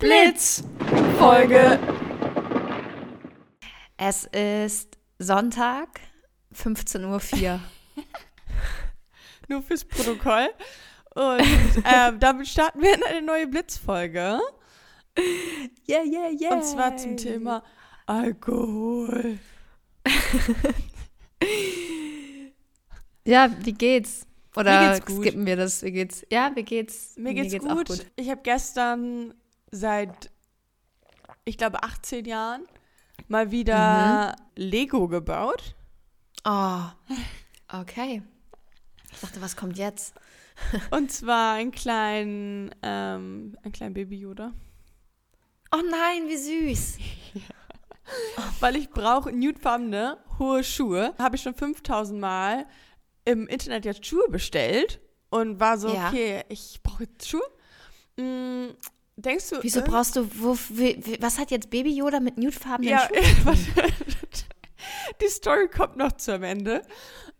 Blitz Folge. Es ist Sonntag, 15.04 Uhr. Nur fürs Protokoll. Und ähm, damit starten wir in eine neue Blitzfolge. Yeah, yeah, yeah. Und zwar zum Thema Alkohol. Ja, wie geht's? Oder Mir geht's gut. skippen wir das? Wie geht's? Ja, wie geht's? Mir geht's, auch gut. Ich habe gestern seit, ich glaube, 18 Jahren mal wieder Lego gebaut. Oh, okay. Ich dachte, was kommt jetzt? Und zwar einen kleinen, ähm, einen kleinen Baby Yoda. Oh nein, wie süß. Weil ich brauche nudefarbene, hohe Schuhe. Habe ich schon 5000 Mal im Internet jetzt Schuhe bestellt und war so, Ja. okay, ich brauche jetzt Schuhe. Denkst du, Wieso äh, brauchst du, wo, was hat jetzt Baby Yoda mit nudefarbenen ja, Schuhen? die Story kommt noch zu am Ende.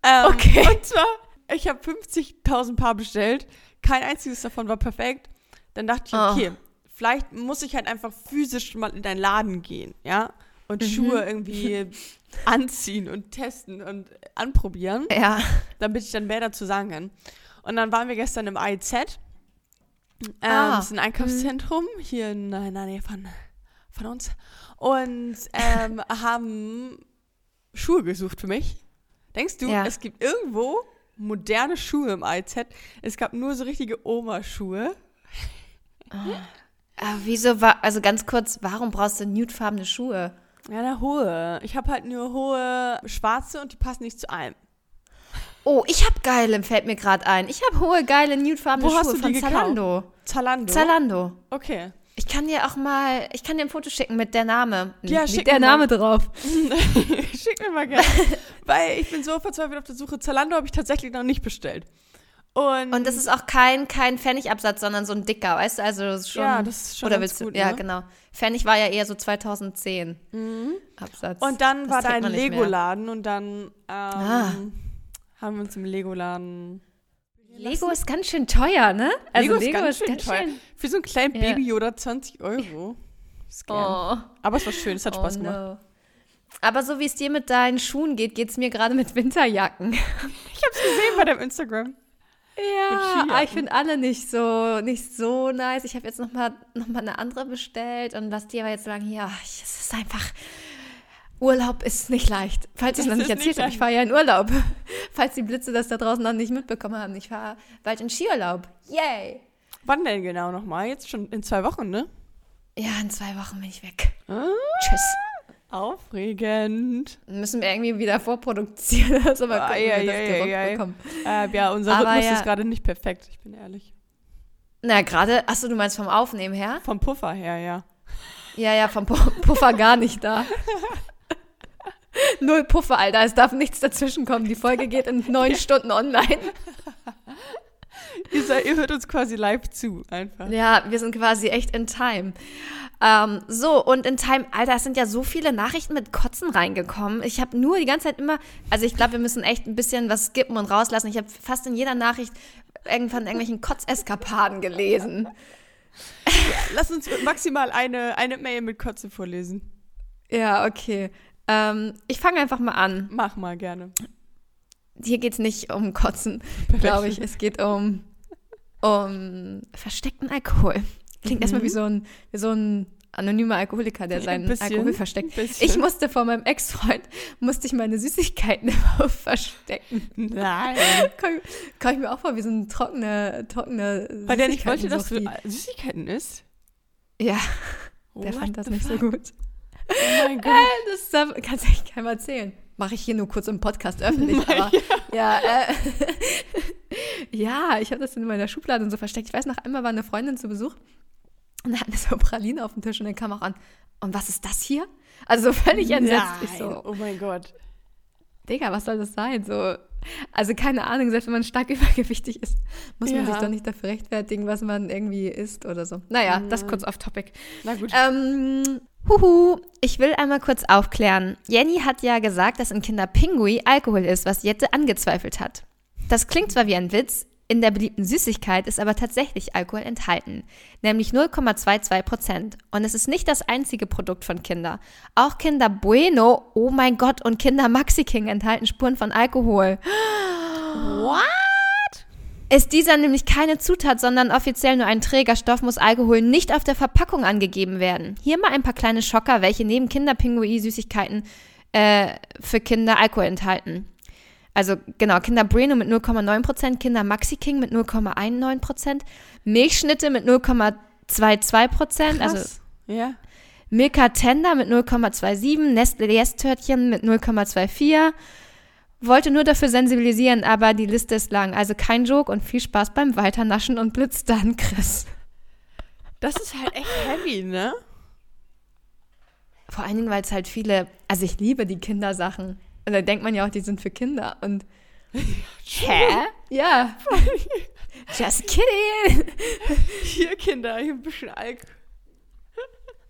Ähm, Okay. Und zwar, ich habe 50.000 Paar bestellt. Kein einziges davon war perfekt. Dann dachte ich, Oh. okay, vielleicht muss ich halt einfach physisch mal in deinen Laden gehen, ja? Und Mhm. Schuhe irgendwie anziehen und testen und anprobieren, Ja. damit ich dann mehr dazu sagen kann. Und dann waren wir gestern im AIZ. Ähm, Ah. Das ist ein Einkaufszentrum hier in, in der Nähe von, von uns. Und ähm, haben Schuhe gesucht für mich. Denkst du, Ja. es gibt irgendwo moderne Schuhe im AIZ? Es gab nur so richtige Oma-Schuhe. Aber wieso war, also ganz kurz, warum brauchst du nudefarbene Schuhe? Ja, na, hohe. Ich habe halt nur hohe schwarze und die passen nicht zu allem. Oh, ich hab geile, fällt mir gerade ein. Ich habe hohe, geile, nudefarbene Wo Schuhe hast du von die gekauft? Zalando. Zalando. Zalando. Okay. Ich kann dir auch mal, ich kann dir ein Foto schicken mit der Name. Ja, mit schick der mir mal. Name drauf. Schick mir mal gerne. Weil ich bin so verzweifelt auf der Suche. Zalando habe ich tatsächlich noch nicht bestellt. Und, Und das ist auch kein, kein Pfennigabsatz, sondern so ein dicker, weißt du? Also schon. Ja, das ist schon Oder willst du? gut, Ja, ne? genau. Pfennig war ja eher so 2010 Absatz. Und dann Das war da ein. Lego-Laden und dann ähm, Ah. Haben wir uns im Lego-Laden. Lego ist ganz schön teuer, ne? Also Lego ist ganz schön teuer. Für so einen kleinen Ja. Baby Yoda 20 Euro. Oh. Aber es war schön, es hat Spaß oh, gemacht. no. Aber so wie es dir mit deinen Schuhen geht, geht es mir gerade mit Winterjacken. Ich hab's gesehen bei deinem Instagram. Ja, aber ich finde alle nicht so, nicht so nice. Ich habe jetzt nochmal noch mal eine andere bestellt und lass dir aber jetzt sagen, ja, es ist einfach, Urlaub ist nicht leicht. Falls ich es noch nicht erzählt habe, ich fahre ja in Urlaub. Falls die Blitze das da draußen noch nicht mitbekommen haben, ich fahre bald in Skiurlaub. Yay! Wann denn genau nochmal? Jetzt schon in zwei Wochen, ne? Ja, in zwei Wochen bin ich weg. Ah, Tschüss. aufregend. Müssen wir irgendwie wieder vorproduzieren, also mal gucken, Ei, wie wir das ei. bekommen. Äh, ja, unser Aber Rhythmus ja. ist gerade nicht perfekt, ich bin ehrlich. Na, gerade, achso, du meinst vom Aufnehmen her? Vom Puffer her, ja. Ja, ja, vom Pu- Puffer gar nicht da. Null Puffer, Alter. Es darf nichts dazwischen kommen. Die Folge geht in neun Stunden online. Ihr, seid, ihr hört uns quasi live zu, einfach. Ja, wir sind quasi echt in Time. Ähm, so, und in Time, Alter, es sind ja so viele Nachrichten mit Kotzen reingekommen. Ich habe nur die ganze Zeit immer, also ich glaube, wir müssen echt ein bisschen was skippen und rauslassen. Ich habe fast in jeder Nachricht irgendwann irgendwelchen Kotzeskapaden gelesen. Lass uns maximal eine, eine Mail mit Kotze vorlesen. Ja, okay. Ähm, ich fange einfach mal an. Mach mal gerne. Hier geht es nicht um Kotzen, glaube ich. Es geht um, um versteckten Alkohol. Klingt erstmal wie so ein, wie so ein anonymer Alkoholiker, der Ein seinen bisschen, Alkohol versteckt. Ich musste vor meinem Ex-Freund, musste ich meine Süßigkeiten verstecken. Nein. Kam, kam ich mir auch vor, wie so ein trockener, trockener Weil der nicht wollte, dass du. Süßigkeiten isst. Ja, der What fand das nicht so fuck? gut. Oh mein Gott. Das darf- kannst du echt keinem erzählen. Mache ich hier nur kurz im Podcast öffentlich, aber ja, äh, ja, ich habe das in meiner Schublade und so versteckt. Ich weiß noch, einmal war eine Freundin zu Besuch und da hatten wir so Praline auf dem Tisch und dann kam auch an, und was ist das hier? Also so völlig entsetzt. Ich Nein. so, Oh mein Gott. Digga, was soll das sein? So, also keine Ahnung, selbst wenn man stark übergewichtig ist, muss man Ja. sich doch nicht dafür rechtfertigen, was man irgendwie isst oder so. Naja, das kurz auf Topic. Na gut. Ähm, huhu, ich will einmal kurz aufklären. Jenny hat ja gesagt, dass in Kinder Pinguin Alkohol ist, was Jette angezweifelt hat. Das klingt zwar wie ein Witz, In der beliebten Süßigkeit ist aber tatsächlich Alkohol enthalten, nämlich 0,22 Prozent. Und es ist nicht das einzige Produkt von Kinder. Auch Kinder Bueno, oh mein Gott, und Kinder Maxi King enthalten Spuren von Alkohol. What? Ist dieser nämlich keine Zutat, sondern offiziell nur ein Trägerstoff, muss Alkohol nicht auf der Verpackung angegeben werden. Hier mal ein paar kleine Schocker, welche neben Kinderpingui-Süßigkeiten äh, für Kinder Alkohol enthalten. Also genau, Kinder Bueno mit 0,9%, Kinder Maxi King mit 0,19%, Milchschnitte mit 0,22%, also ja. Milka Tender mit 0,27, Nestle Yes-Törtchen mit 0,24. Wollte nur dafür sensibilisieren, aber die Liste ist lang. Also kein Joke und viel Spaß beim Weiternaschen und Blitz dann, Chris. Das ist halt echt heavy, ne? Vor allen Dingen, weil es halt viele, also ich liebe die Kindersachen. Und da denkt man ja auch, die sind für Kinder. Und Hä? ja. Just kidding. Hier, Kinder, hier ein bisschen Alk.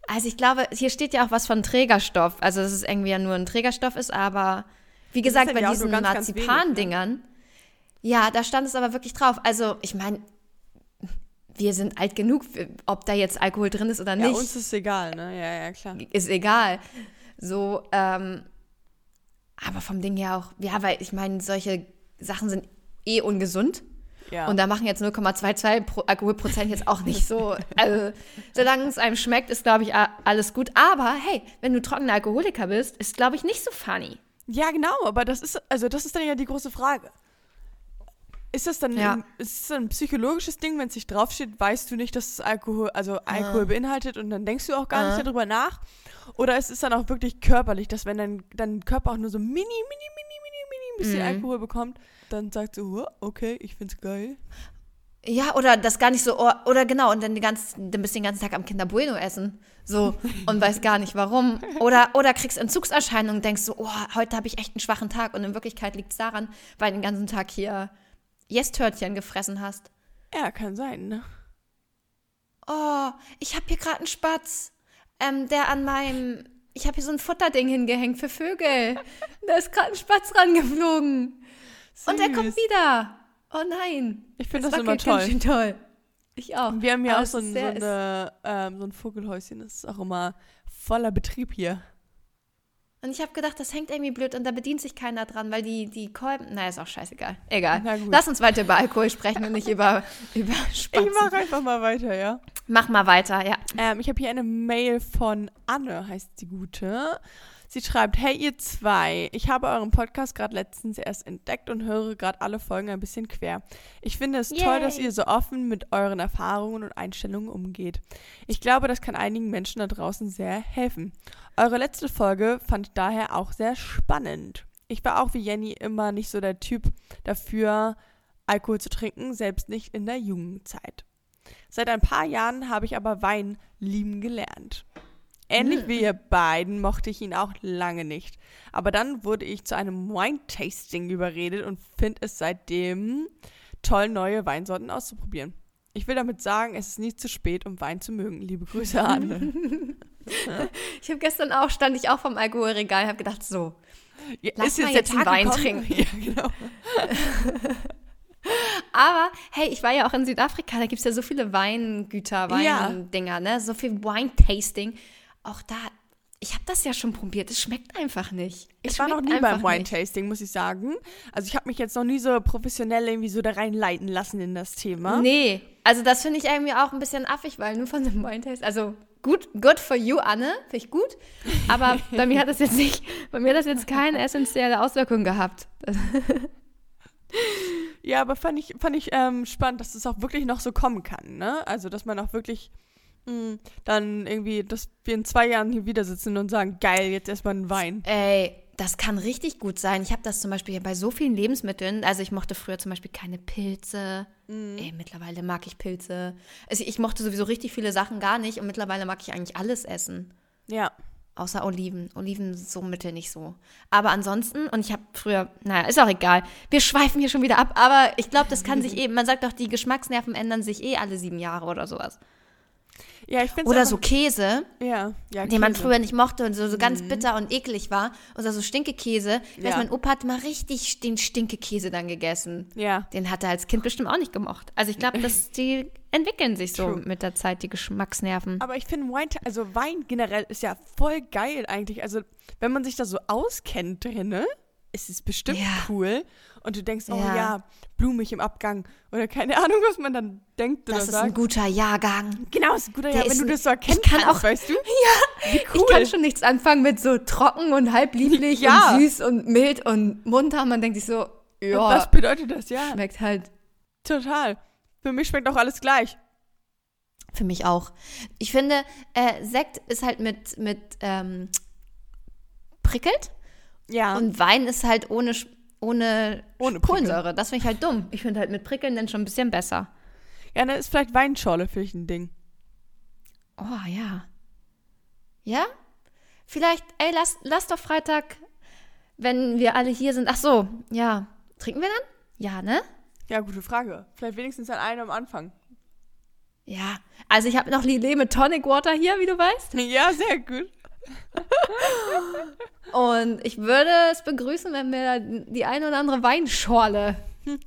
Also ich glaube, hier steht ja auch was von Trägerstoff. Also dass es irgendwie ja nur ein Trägerstoff ist, aber wie gesagt, ja bei ja diesen ne? Marzipan-Dingern, ja, da stand es aber wirklich drauf. Also ich meine, wir sind alt genug, ob da jetzt Alkohol drin ist oder Ja, nicht. uns ist egal, ne? Ja, ja, klar. ist egal. So, ähm, aber vom Ding her auch, ja, weil ich meine, solche Sachen sind eh ungesund. Ja. Und da machen jetzt 0,22 Pro Alkoholprozent jetzt auch nicht so. Also, solange es einem schmeckt, ist, glaube ich, alles gut. Aber hey, wenn du trockener Alkoholiker bist, ist, glaube ich, nicht so funny. Ja, genau, aber das ist, also das ist dann ja die große Frage. Ist das dann Ja. ein, ist das ein psychologisches Ding, wenn es nicht draufsteht, weißt du nicht, dass es Alkohol, also Alkohol beinhaltet und dann denkst du auch gar Ah. nicht darüber nach? Oder ist es dann auch wirklich körperlich, dass wenn dein, dein Körper auch nur so mini, mini, mini, mini, mini ein bisschen Mhm. Alkohol bekommt, dann sagt so, "Huh, okay, ich find's geil. Ja, oder das gar nicht so, oh, oder genau, und dann, die ganzen, dann bist du den ganzen Tag am Kinder Bueno essen. So, und weißt gar nicht warum. Oder, oder kriegst Entzugserscheinungen und denkst so, oh, heute habe ich echt einen schwachen Tag. Und in Wirklichkeit liegt es daran, weil du den ganzen Tag hier Yes-Törtchen gefressen hast. Ja, kann sein, ne? Oh, ich habe hier gerade einen Spatz, ähm, der an meinem, ich habe hier so ein Futterding hingehängt für Vögel. Da ist gerade ein Spatz rangeflogen. Und er kommt Süß. wieder. Oh nein. Ich finde das, war immer ganz toll. schön toll. Ich auch. Wir haben ja auch so ein, so, eine, ähm, so ein Vogelhäuschen, das ist auch immer voller Betrieb hier. Und ich habe gedacht, das hängt irgendwie blöd und da bedient sich keiner dran, weil die, die Kolben. Na, ist auch scheißegal. Egal. Na gut. Lass uns weiter über Alkohol sprechen und nicht über, über Spatzen. Ich mache einfach mal weiter, ja. Mach mal weiter, ja. Ähm, ich habe hier eine Mail von Anne, heißt die gute. Sie schreibt, hey ihr zwei, ich habe euren Podcast gerade letztens erst entdeckt und höre gerade alle Folgen ein bisschen quer. Ich finde es toll, Yay. dass ihr so offen mit euren Erfahrungen und Einstellungen umgeht. Ich glaube, das kann einigen Menschen da draußen sehr helfen. Eure letzte Folge fand ich daher auch sehr spannend. Ich war auch wie Jenny immer nicht so der Typ dafür, Alkohol zu trinken, selbst nicht in der Jugendzeit. Seit ein paar Jahren habe ich aber Wein lieben gelernt. Ähnlich wie ihr beiden mochte ich ihn auch lange nicht. Aber dann wurde ich zu einem Wine-Tasting überredet und finde es seitdem toll, neue Weinsorten auszuprobieren. Ich will damit sagen, es ist nie zu spät, um Wein zu mögen. Liebe Grüße, Anne. Ich habe gestern auch, stand ich auch vom Alkoholregal und habe gedacht, so, Ja, Lass mal jetzt einen Wein gekommen? trinken. Ja, genau. Aber hey, ich war ja auch in Südafrika, da gibt es ja so viele Weingüter, Ja. Weindinger, ne? So viel Wine-Tasting. Auch da, ich habe das ja schon probiert, es schmeckt einfach nicht. Es Ich war noch nie beim. Wine-Tasting, muss ich sagen. Also ich habe mich jetzt noch nie so professionell irgendwie so da reinleiten lassen in das Thema. Nee, also das finde ich irgendwie auch ein bisschen affig, weil nur von einem Wine-Taste, also gut, good for you, Anne, finde ich gut. Aber bei mir hat das jetzt nicht, bei mir hat das jetzt keine essentielle Auswirkung gehabt. Ja, aber fand ich, fand ich ähm, spannend, dass es auch wirklich noch so kommen kann, ne? Also, dass man auch wirklich dann irgendwie, dass wir in zwei Jahren hier wieder sitzen und sagen, geil, jetzt erstmal einen Wein. Ey, das kann richtig gut sein. Ich habe das zum Beispiel bei so vielen Lebensmitteln. Also ich mochte früher zum Beispiel keine Pilze. Ey, mittlerweile mag ich Pilze. Also ich mochte sowieso richtig viele Sachen gar nicht und mittlerweile mag ich eigentlich alles essen. Ja. Außer Oliven. Oliven so mittel nicht so. Aber ansonsten, und ich habe früher, naja, ist auch egal. Wir schweifen hier schon wieder ab, aber ich glaube, das kann sich eben, man sagt doch, die Geschmacksnerven ändern sich eh alle sieben Jahre oder sowas. Ja, ich Oder so Käse, Ja, ja. den man Käse. früher nicht mochte und so, so Mhm. ganz bitter und eklig war. Oder so Stinkekäse. Ich weiß, mein Opa hat mal richtig den Stinkekäse dann gegessen. Ja. Den hat er als Kind bestimmt auch nicht gemocht. Also ich glaube, dass die entwickeln sich so True. mit der Zeit, die Geschmacksnerven. Aber ich finde Wein, also Wein generell ist ja voll geil eigentlich. Also, wenn man sich da so auskennt drinne, ist es bestimmt Ja. cool. Und du denkst, oh Ja. ja. blumig im Abgang. Oder keine Ahnung, was man dann denkt oder Das ist ein sagt. guter Jahrgang. Genau, ist ein guter Der Jahr, wenn ist du das so erkennen ich kann kannst, auch- weißt du? Ja, wie cool. Ich kann schon nichts anfangen mit so trocken und halb lieblich Ja. und süß und mild und munter. Man denkt sich so, ja, Was bedeutet das? Ja, schmeckt halt total. Für mich schmeckt auch alles gleich. Für mich auch. Ich finde, äh, Sekt ist halt mit, mit ähm, prickelt Ja. und Wein ist halt ohne, ohne, Ohne Kohlensäure. Das finde ich halt dumm. Ich finde halt mit prickeln dann schon ein bisschen besser. ja, dann ist vielleicht Weinschorle für dich ein Ding. Oh, ja. Ja? Vielleicht, ey, lass, lass doch Freitag, wenn wir alle hier sind. Ach so, ja. Trinken wir dann? Ja, ne? Ja, gute Frage. Vielleicht wenigstens an einem am Anfang. Ja. Also ich habe noch Lillet mit Tonic Water hier, wie du weißt. Ja, sehr gut. Und ich würde es begrüßen, wenn wir die eine oder andere Weinschorle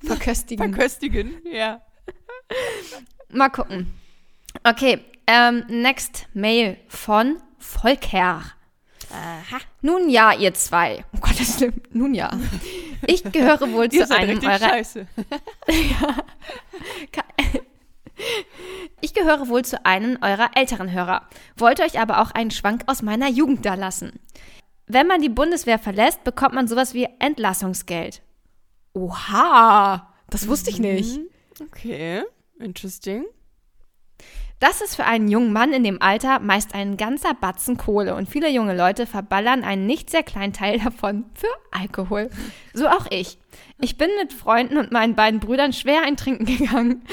verköstigen. Verköstigen, ja. Mal gucken. Okay, ähm, next Mail von Volker. Aha. Nun ja, ihr zwei. Oh Gott, das ist schlimm. Nun ja. Ich gehöre wohl zu einem eurer scheiße. Ich gehöre wohl zu einem eurer älteren Hörer, wollte euch aber auch einen Schwank aus meiner Jugend da lassen. Wenn man die Bundeswehr verlässt, bekommt man sowas wie Entlassungsgeld. Oha, das wusste ich nicht. Mhm. Okay, interesting. Das ist für einen jungen Mann in dem Alter meist ein ganzer Batzen Kohle und viele junge Leute verballern einen nicht sehr kleinen Teil davon für Alkohol. So auch ich. Ich bin mit Freunden und meinen beiden Brüdern schwer ein Trinken gegangen.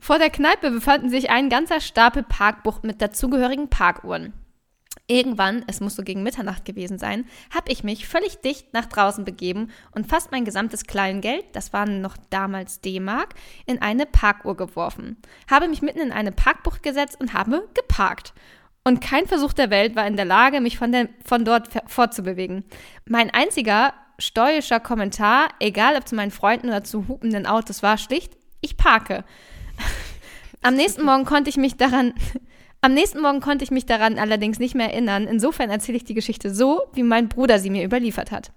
Vor der Kneipe befanden sich ein ganzer Stapel Parkbucht mit dazugehörigen Parkuhren. Irgendwann, es muss so gegen Mitternacht gewesen sein, habe ich mich völlig dicht nach draußen begeben und fast mein gesamtes Kleingeld, das waren noch damals D-Mark, in eine Parkuhr geworfen. Habe mich mitten in eine Parkbucht gesetzt und habe geparkt. Und kein Versuch der Welt war in der Lage, mich von, der, von dort fortzubewegen. Mein einziger stoischer Kommentar, egal ob zu meinen Freunden oder zu hupenden Autos, war schlicht, ich parke. Am nächsten Morgen konnte ich mich daran, am nächsten Morgen konnte ich mich daran allerdings nicht mehr erinnern. Insofern erzähle ich die Geschichte so, wie mein Bruder sie mir überliefert hat.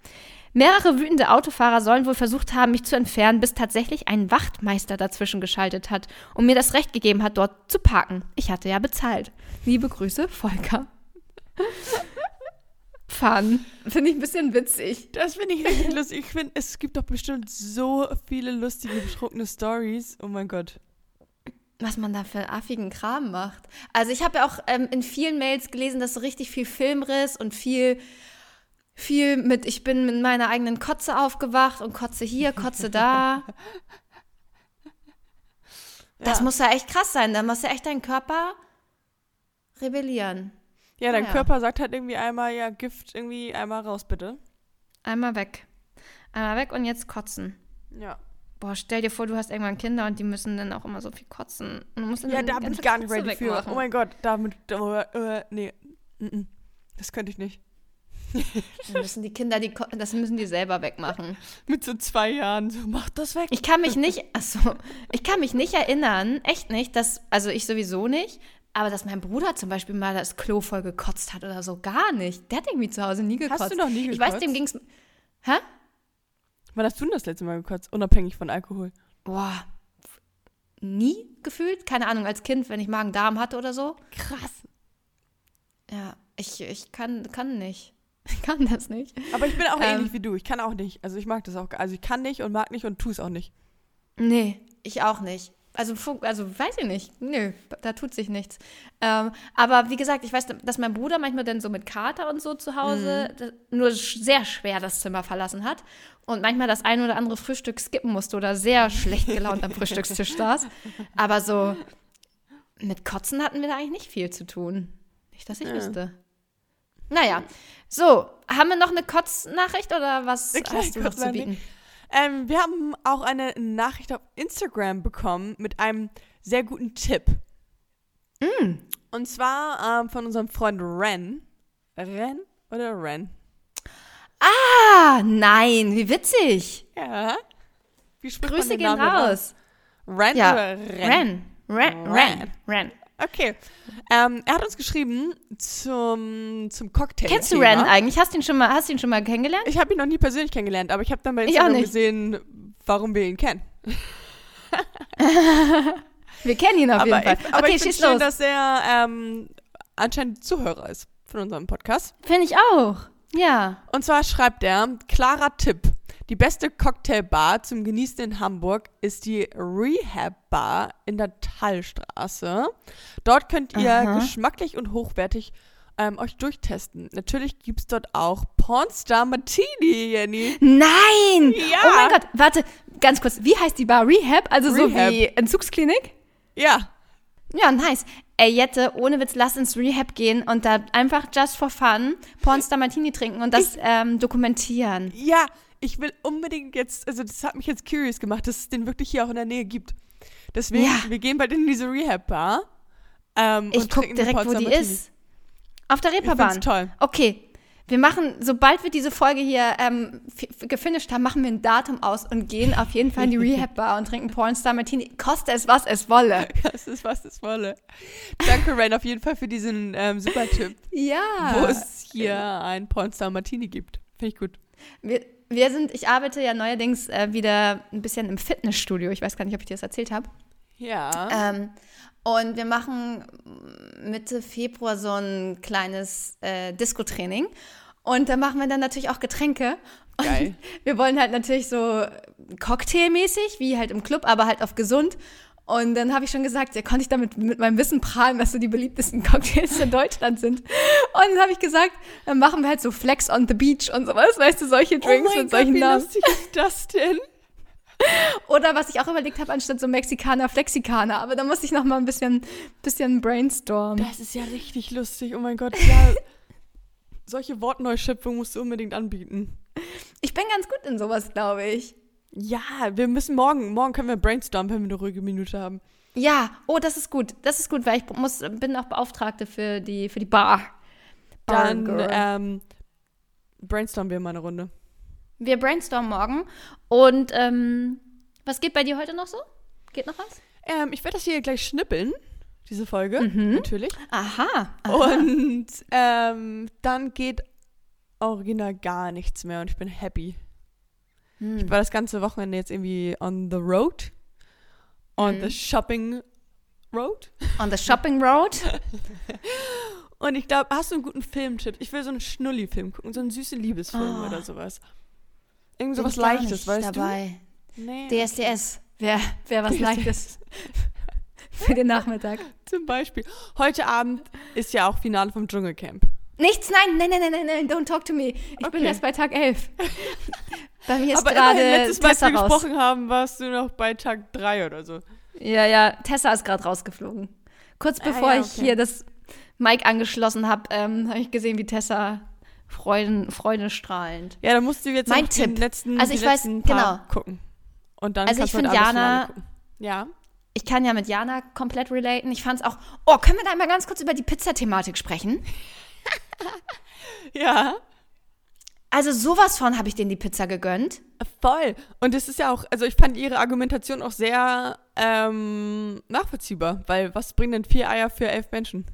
Mehrere wütende Autofahrer sollen wohl versucht haben, mich zu entfernen, bis tatsächlich ein Wachtmeister dazwischen geschaltet hat und mir das Recht gegeben hat, dort zu parken. Ich hatte ja bezahlt. Liebe Grüße, Volker. Fun. Finde ich ein bisschen witzig. Das finde ich richtig lustig. Ich finde, es gibt doch bestimmt so viele lustige, betrunkene Stories. Oh mein Gott. Was man da für affigen Kram macht. Also ich habe ja auch ähm, in vielen Mails gelesen, dass so richtig viel Filmriss und viel, viel mit, ich bin mit meiner eigenen Kotze aufgewacht und Kotze hier, Kotze da. Das Ja. muss ja echt krass sein. Da muss ja echt dein Körper rebellieren. Ja, dein Ja. Körper sagt halt irgendwie einmal, ja, Gift irgendwie einmal raus, bitte. Einmal weg. Einmal weg und jetzt kotzen. Ja. Boah, stell dir vor, du hast irgendwann Kinder und die müssen dann auch immer so viel kotzen. Und du musst dann Ja, da bin ich gar nicht ready für. Oh mein Gott, damit, da, äh, nee. Mm -mm. Das könnte ich nicht. Dann müssen die Kinder, die, das müssen die selber wegmachen. Mit so zwei Jahren, so, mach das weg. Ich kann mich nicht, achso, ich kann mich nicht erinnern, echt nicht, dass, also ich sowieso nicht, aber dass mein Bruder zum Beispiel mal das Klo voll gekotzt hat oder so, gar nicht. Der hat irgendwie zu Hause nie gekotzt. Hast du noch nie Ich weiß, gekotzt? dem ging's, hä? Wann hast du denn das letzte Mal gekotzt? Unabhängig von Alkohol. Boah, nie gefühlt, keine Ahnung, als Kind, wenn ich Magen-Darm hatte oder so. Krass. Ja, ich, ich kann, kann nicht. Ich kann das nicht. Aber ich bin auch Ähm. ähnlich wie du. Ich kann auch nicht. Also ich mag das auch. Also ich kann nicht und mag nicht und tu es auch nicht. Nee, ich auch nicht. Also, also weiß ich nicht. Nö, da tut sich nichts. Ähm, aber wie gesagt, ich weiß, dass mein Bruder manchmal dann so mit Kater und so zu Hause das, nur sehr schwer das Zimmer verlassen hat und manchmal das ein oder andere Frühstück skippen musste oder sehr schlecht gelaunt am Frühstückstisch saß. Aber so mit Kotzen hatten wir da eigentlich nicht viel zu tun. Nicht, dass ich Ja. wüsste. Naja, so, haben wir noch eine Kotznachricht oder was kleine hast du noch zu bieten? Ähm, wir haben auch eine Nachricht auf Instagram bekommen mit einem sehr guten Tipp. Und zwar ähm, von unserem Freund Ren. Ren oder Ren? Ah, nein, wie witzig. Ja. Wie Grüße gehen raus. Ren Ja, oder Ren? Ren. Ren. Ren. Ren. Okay. Ähm, er hat uns geschrieben zum, zum Cocktail. Kennst du Ren eigentlich? Hast du ihn schon mal, hast du ihn schon mal kennengelernt? Ich habe ihn noch nie persönlich kennengelernt, aber ich habe dann bei Instagram gesehen, warum wir ihn kennen. Wir kennen ihn auf jeden aber Fall. ich, aber okay, ich finde schieß schön, los. dass er ähm, anscheinend Zuhörer ist von unserem Podcast. Finde ich auch. Ja. Und zwar schreibt er, klarer Tipp. Die beste Cocktailbar zum Genießen in Hamburg ist die Rehab Bar in der Tallstraße. Dort könnt ihr Aha. geschmacklich und hochwertig ähm, euch durchtesten. Natürlich gibt es dort auch Pornstar Martini, Jenny. Nein! Ja. Oh mein Gott, warte, ganz kurz. Wie heißt die Bar? Rehab? Also so Rehab. wie Entzugsklinik? Ja, Ja, nice. Ey, Jette, ohne Witz, lass ins Rehab gehen und da einfach just for fun Pornstar Martini trinken und das ähm, dokumentieren. ja, ich will unbedingt jetzt, also das hat mich jetzt curious gemacht, dass es den wirklich hier auch in der Nähe gibt. Deswegen, Ja. wir gehen bald in diese Rehab Bar. Ähm, Ich und guck trinken den direkt, wo die Martini. ist. Auf der Ich Reeperbahn. toll. Okay. Wir machen, sobald wir diese Folge hier ähm, gefinisht haben, machen wir ein Datum aus und gehen auf jeden Fall in die Rehab-Bar und trinken Pornstar Martini. Koste es, was es wolle. Das ist, was es wolle. Danke, Ren, auf jeden Fall für diesen ähm, super Tipp, Ja. wo es hier ein Pornstar Martini gibt. Finde ich gut. Wir, wir sind, ich arbeite ja neuerdings äh, wieder ein bisschen im Fitnessstudio. Ich weiß gar nicht, ob ich dir das erzählt habe. Ja. Ähm, und wir machen Mitte Februar so ein kleines äh, Disco-Training. Und da machen wir dann natürlich auch Getränke. Und Geil. Wir wollen halt natürlich so cocktailmäßig, wie halt im Club, aber halt auf gesund. Und dann habe ich schon gesagt, ja, konnte ich damit mit meinem Wissen prahlen, was so die beliebtesten Cocktails in Deutschland sind. Und dann habe ich gesagt, dann machen wir halt so Flex on the Beach und sowas, weißt du, solche Drinks oh mein mit solchen Gott, wie Namen. lustig ist das denn? Oder was ich auch überlegt habe, anstatt so Mexikaner, Flexikaner. Aber da musste ich noch mal ein bisschen, bisschen brainstormen. Das ist ja richtig lustig. Oh mein Gott, ja. Solche Wortneuschöpfung musst du unbedingt anbieten. Ich bin ganz gut in sowas, glaube ich. Ja, wir müssen morgen, morgen können wir brainstormen, wenn wir eine ruhige Minute haben. Ja, oh, das ist gut. Das ist gut, weil ich muss, bin auch Beauftragte für die, für die Bar. Bar Dann ähm, brainstormen wir mal eine Runde. Wir brainstormen morgen. Und ähm, was geht bei dir heute noch so? Geht noch was? Ähm, ich werde das hier gleich schnippeln, diese Folge, Mhm. natürlich. Aha. Und ähm, dann geht original gar nichts mehr und ich bin happy. Hm. Ich war das ganze Wochenende jetzt irgendwie on the road. On Mhm. the shopping road. On the Shopping Road. Und ich glaube, hast du einen guten Filmtipp? Ich will so einen Schnulli-Film gucken, so einen süßen Liebesfilm Oh. oder sowas. Irgend sowas Leichtes, weißt dabei. du? Nee. DSDS. Wäre wär was DSDS. Leichtes für den Nachmittag. Zum Beispiel. Heute Abend ist ja auch Finale vom Dschungelcamp. Nichts, nein, nein, nein, nein, nein, nein, don't talk to me. Ich bin Okay. erst bei Tag 11. bei mir ist Aber gerade letztes Mal, als wir raus. gesprochen haben, warst du noch bei Tag 3 oder so. Ja, ja, Tessa ist gerade rausgeflogen. Kurz Ah, bevor ja, ich okay. hier das Mic angeschlossen habe, ähm, habe ich gesehen, wie Tessa Freuden, freudestrahlend. Ja, dann musst du jetzt Mein noch den Tipp. letzten, Also ich weiß, genau. gucken. Und dann Also kannst ich du find heute Abend das Jana-. Ja. Ich kann ja mit Jana komplett relaten. Ich fand es auch. Oh, können wir da einmal ganz kurz über die Pizzathematik sprechen? Ja. Also sowas von habe ich denen die Pizza gegönnt. Voll. Und es ist ja auch, also ich fand ihre Argumentation auch sehr ähm, nachvollziehbar, weil was bringen denn vier Eier für elf Menschen?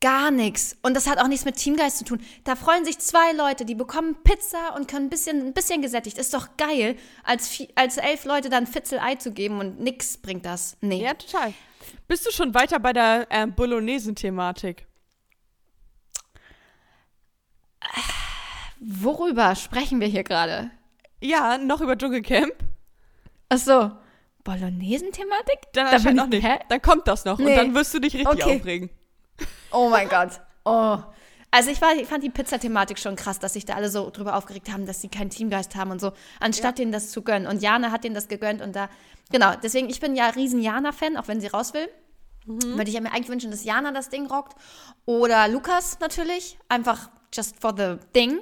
Gar nichts. Und das hat auch nichts mit Teamgeist zu tun. Da freuen sich zwei Leute, die bekommen Pizza und können ein bisschen, ein bisschen gesättigt. Ist doch geil, als, als elf Leute dann Fitzel-Ei zu geben und nix bringt das. Nee. Ja, total. Bist du schon weiter bei der ähm, Bolognesen-Thematik? Worüber sprechen wir hier gerade? Ja, noch über Dschungelcamp? Ach so. Bolognesen-Thematik? Dann Da bin noch ich- nicht. hä? Dann kommt das noch und Nee. dann wirst du dich richtig Okay. aufregen. Oh mein Gott. Oh. Also ich, war, ich fand die Pizzathematik schon krass, dass sich da alle so drüber aufgeregt haben, dass sie keinen Teamgeist haben und so, anstatt denen das zu gönnen. Und Jana hat denen das gegönnt und da, genau, deswegen, ich bin ja riesen Jana-Fan, auch wenn sie raus will. Würde ich mir eigentlich wünschen, dass Jana das Ding rockt. Oder Lukas natürlich, einfach just for the thing.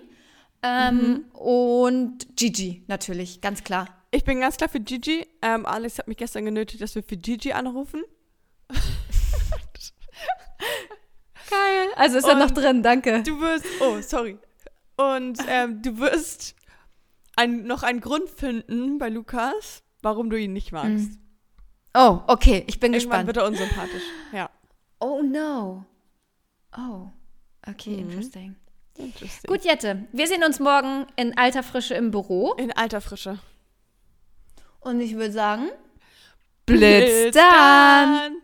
Ähm, Und Gigi natürlich, ganz klar. Ich bin ganz klar für Gigi. Ähm, Alex hat mich gestern genötigt, dass wir für Gigi anrufen. Also ist er noch drin, danke. Du wirst, oh, sorry. Und ähm, du wirst ein, noch einen Grund finden bei Lukas, warum du ihn nicht magst. Mhm. Oh, okay, ich bin Irgendwann gespannt. wird er unsympathisch. Ja. Oh no. Oh, okay, Mhm. interesting. Interesting. Gut, Jette, wir sehen uns morgen in alter Frische im Büro. In alter Frische. Und ich würde sagen, Blitz dann. dann.